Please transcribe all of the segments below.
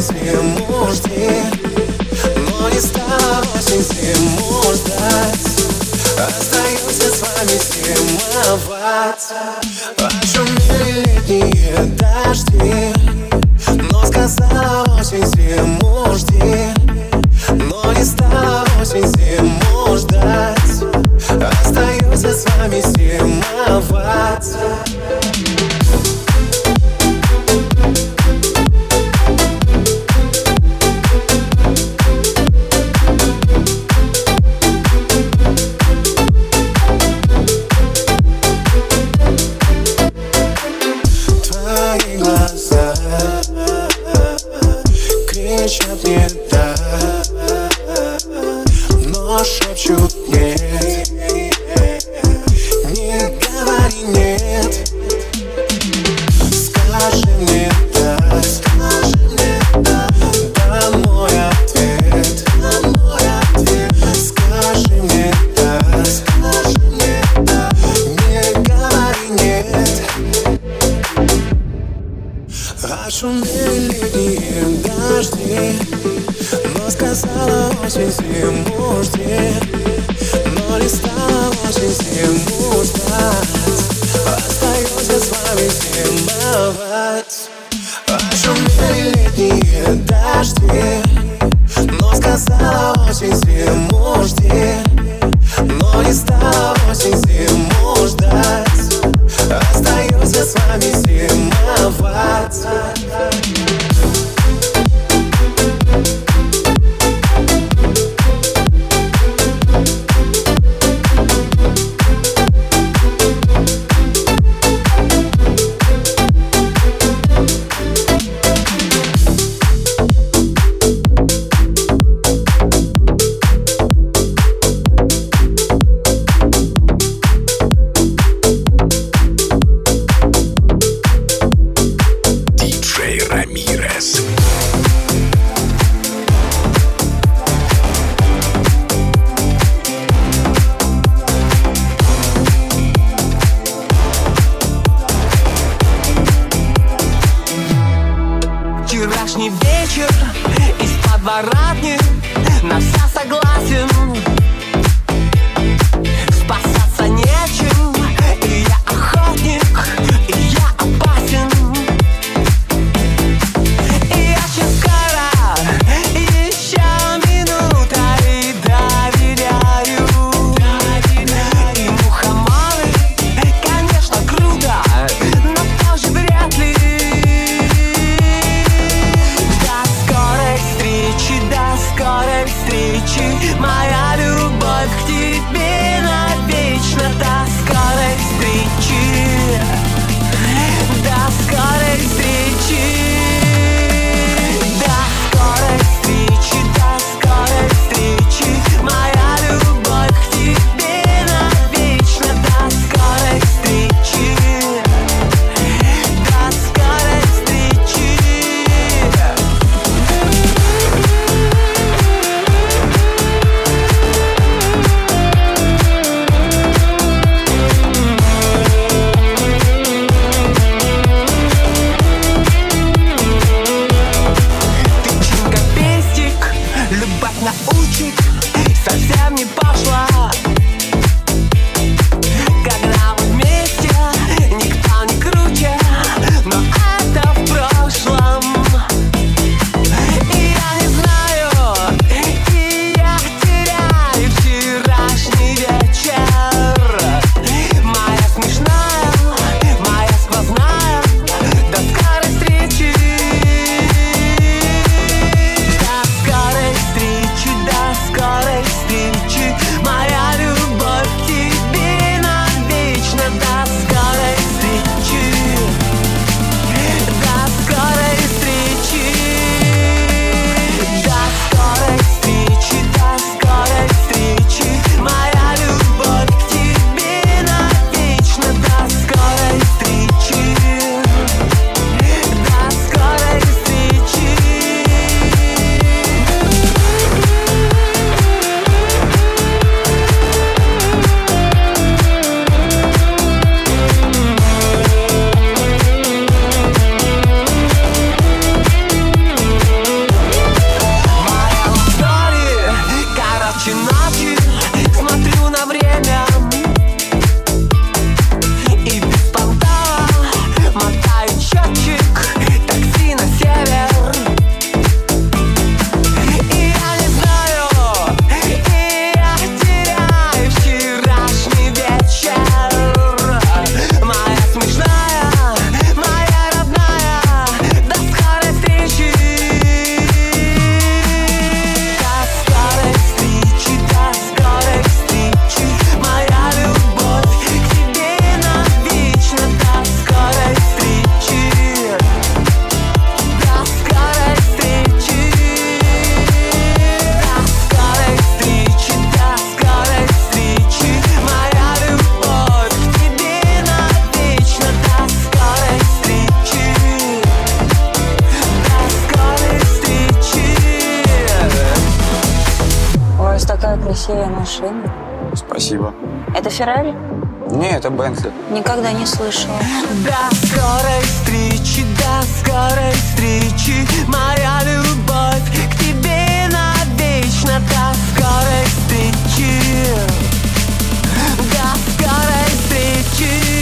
зиму жди Но не стало очень зиму ждать Остаемся с вами зимовать Очумели летние дожди Но сказала очень зиму жди Но не стало очень зиму ждать Остаемся с вами зимовать красивая машина. Спасибо. Это Феррари? Не, это Бентли. Никогда не слышала. До скорой встречи, до скорой встречи, моя любовь к тебе навечно. До скорой встречи, до скорой встречи.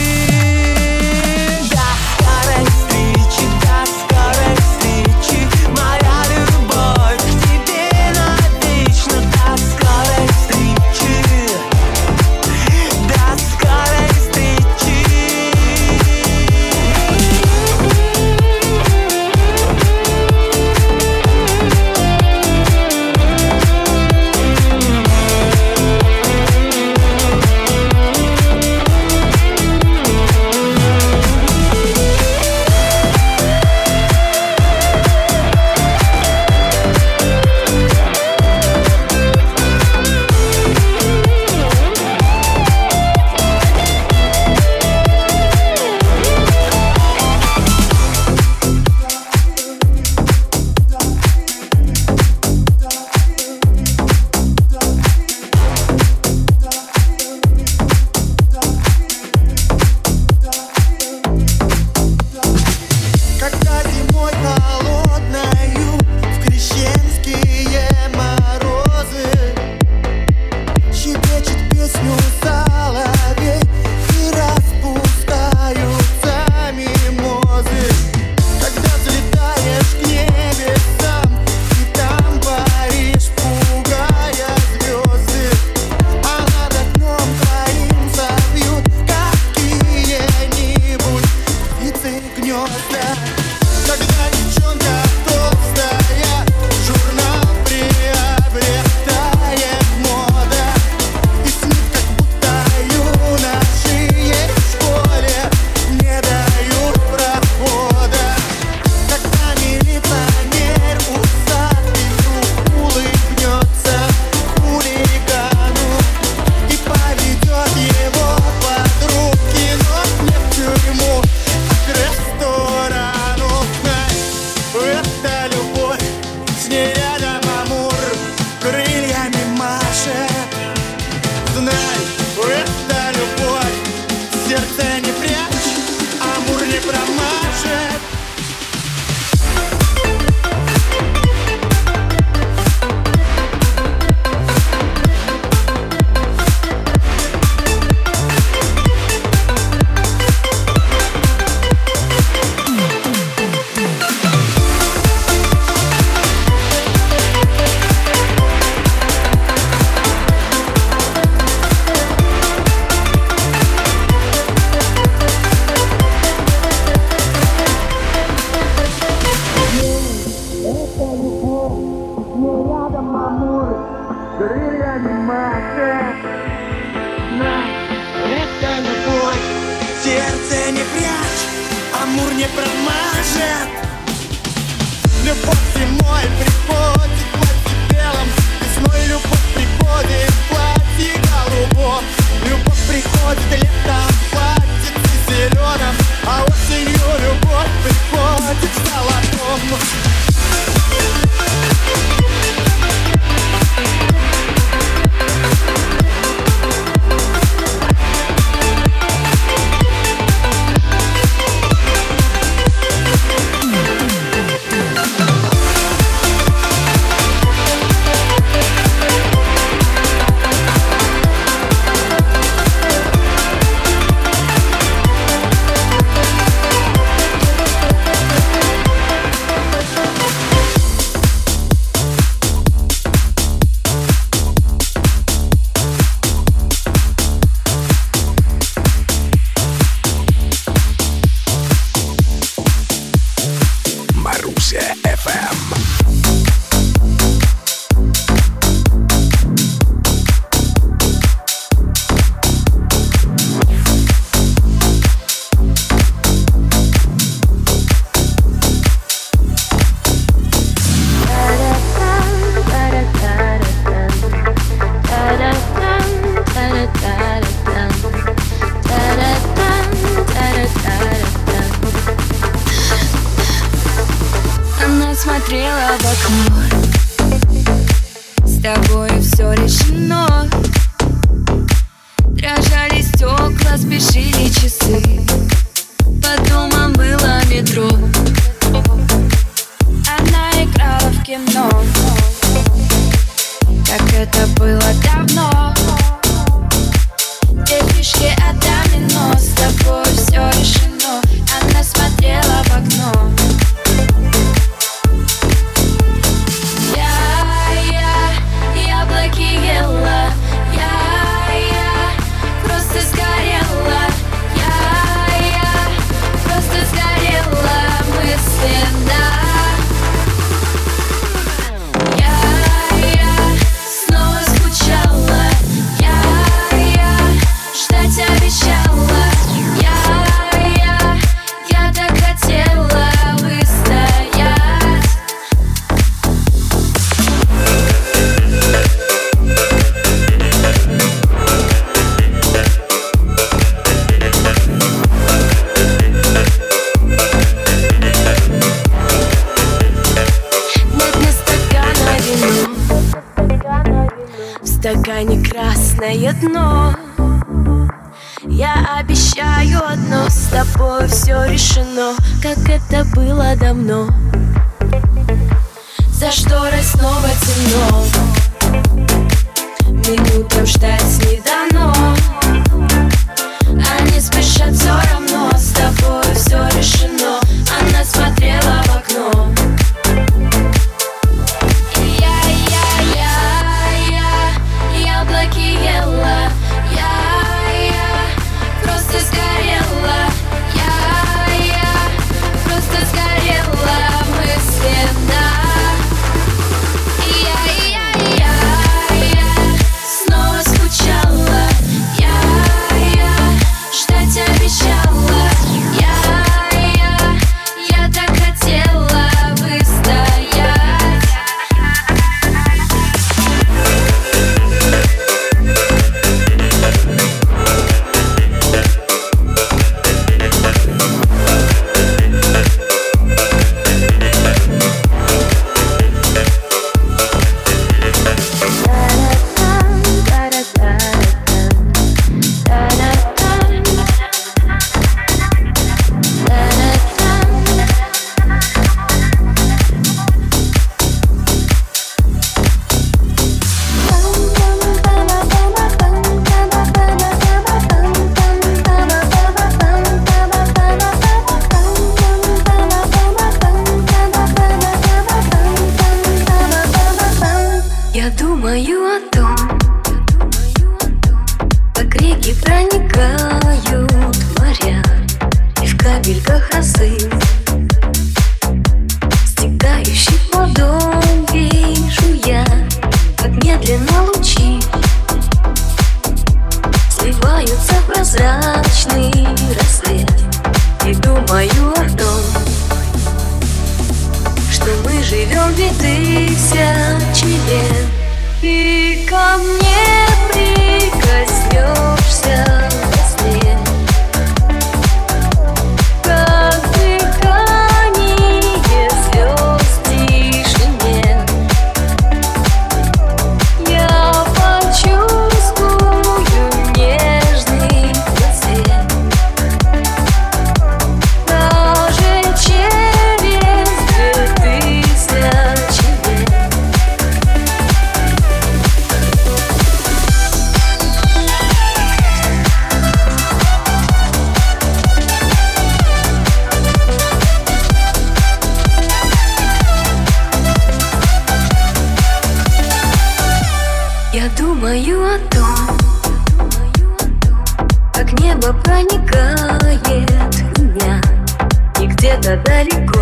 где-то далеко.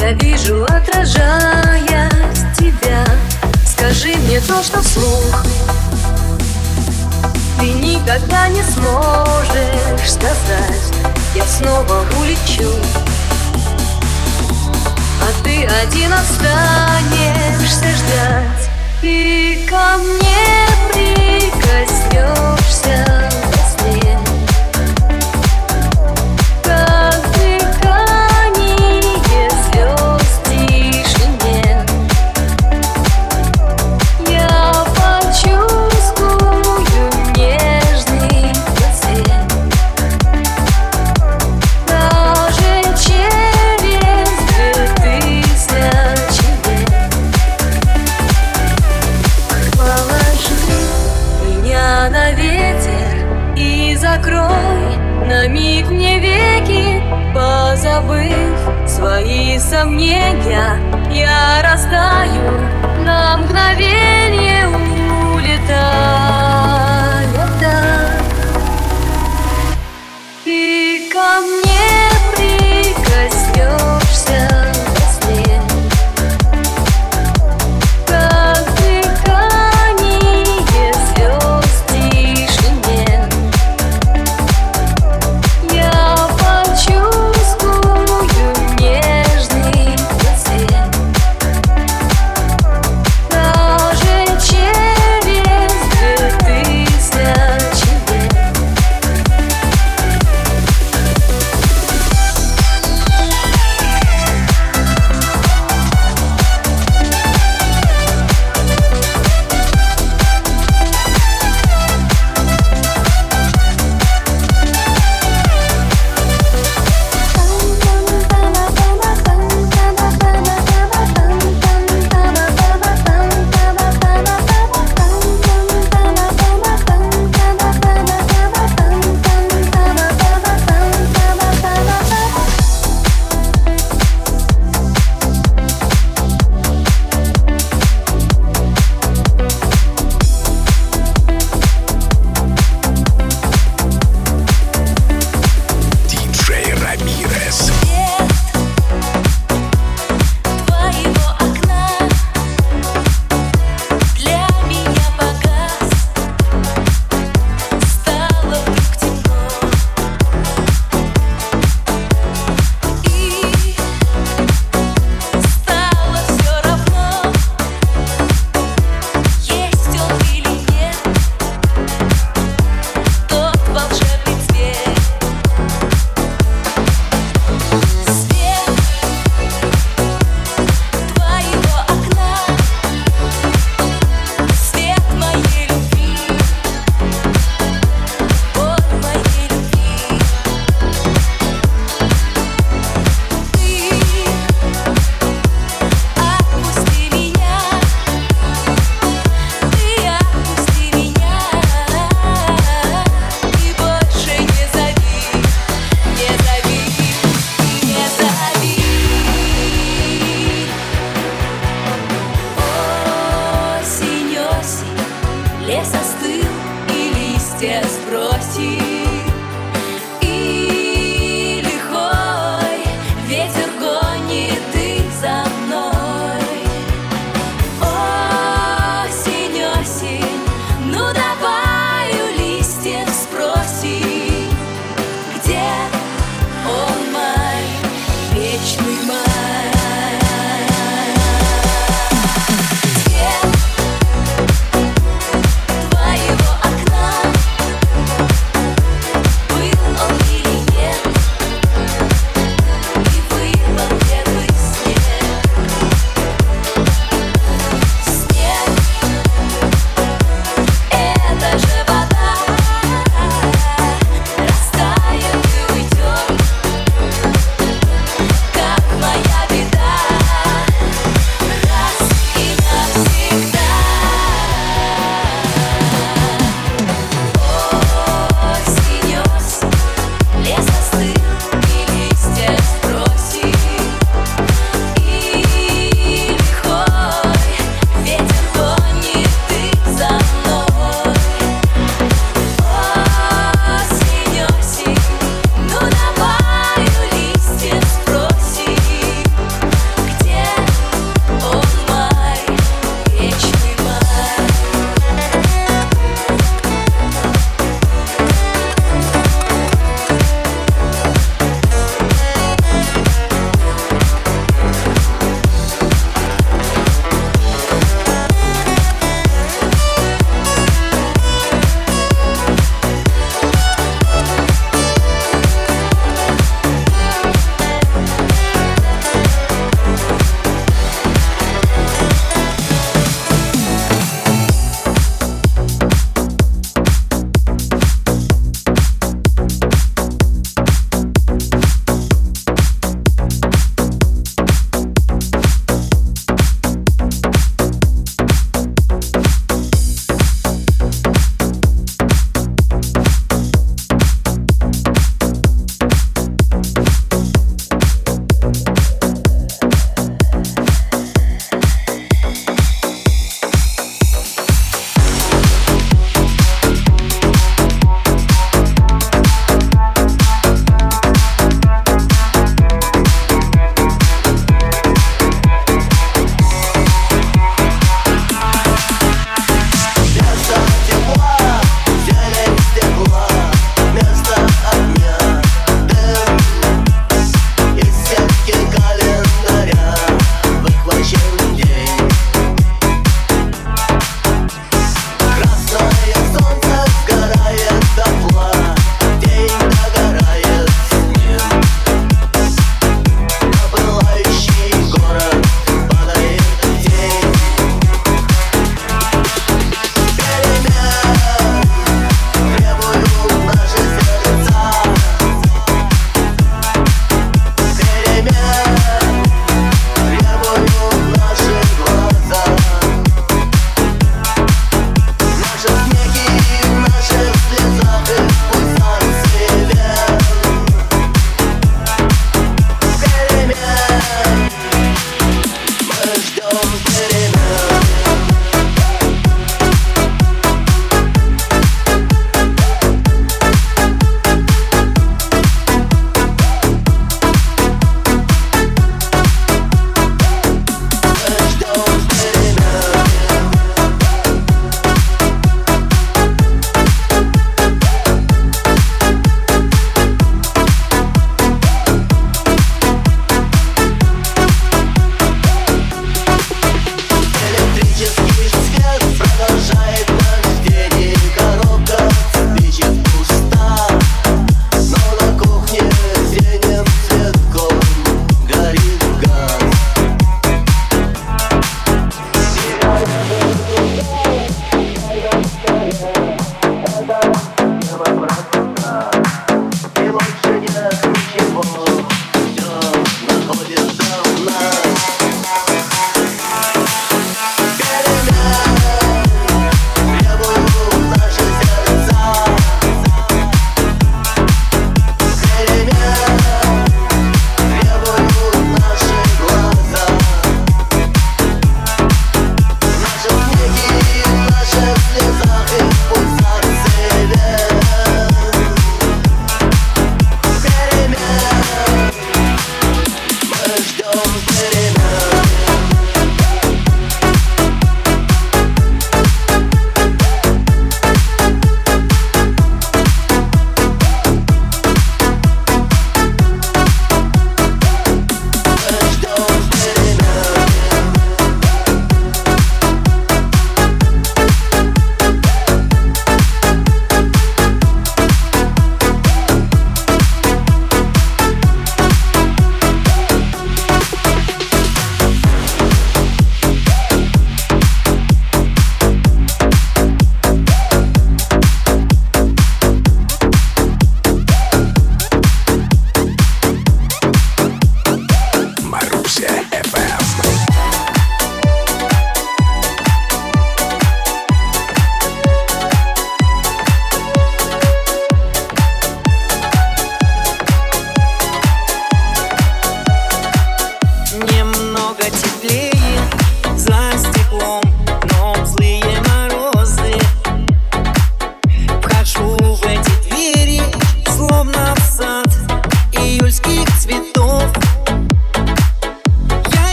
Я вижу, отражая тебя. Скажи мне то, что вслух. Ты никогда не сможешь сказать. Я снова улечу. А ты один останешься ждать. И ко мне прикоснешься. Свои сомнения. Я раздаю на мгновение.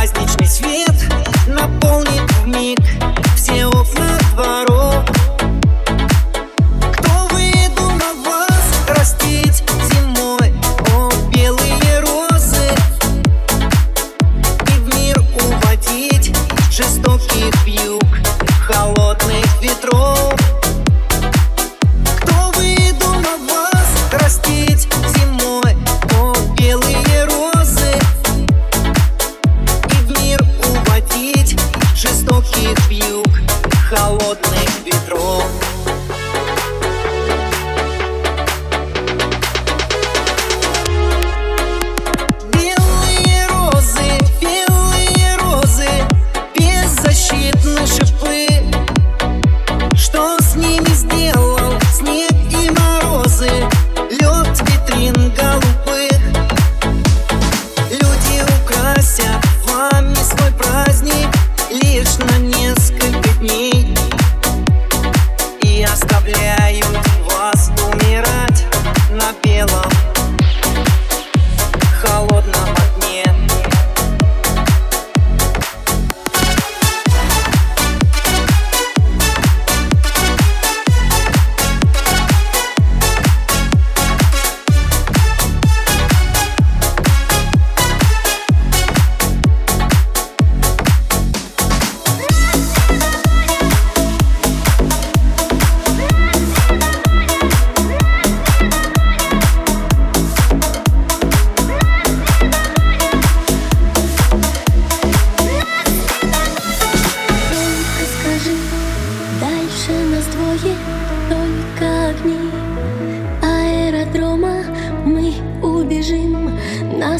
праздничный свет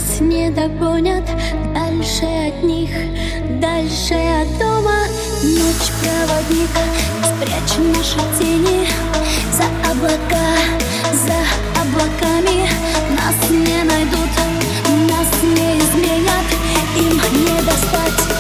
нас не догонят. Дальше от них, дальше от дома. Ночь проводник, спрячем наши тени. За облака, за облаками. Нас не найдут, нас не изменят. Им не доспать.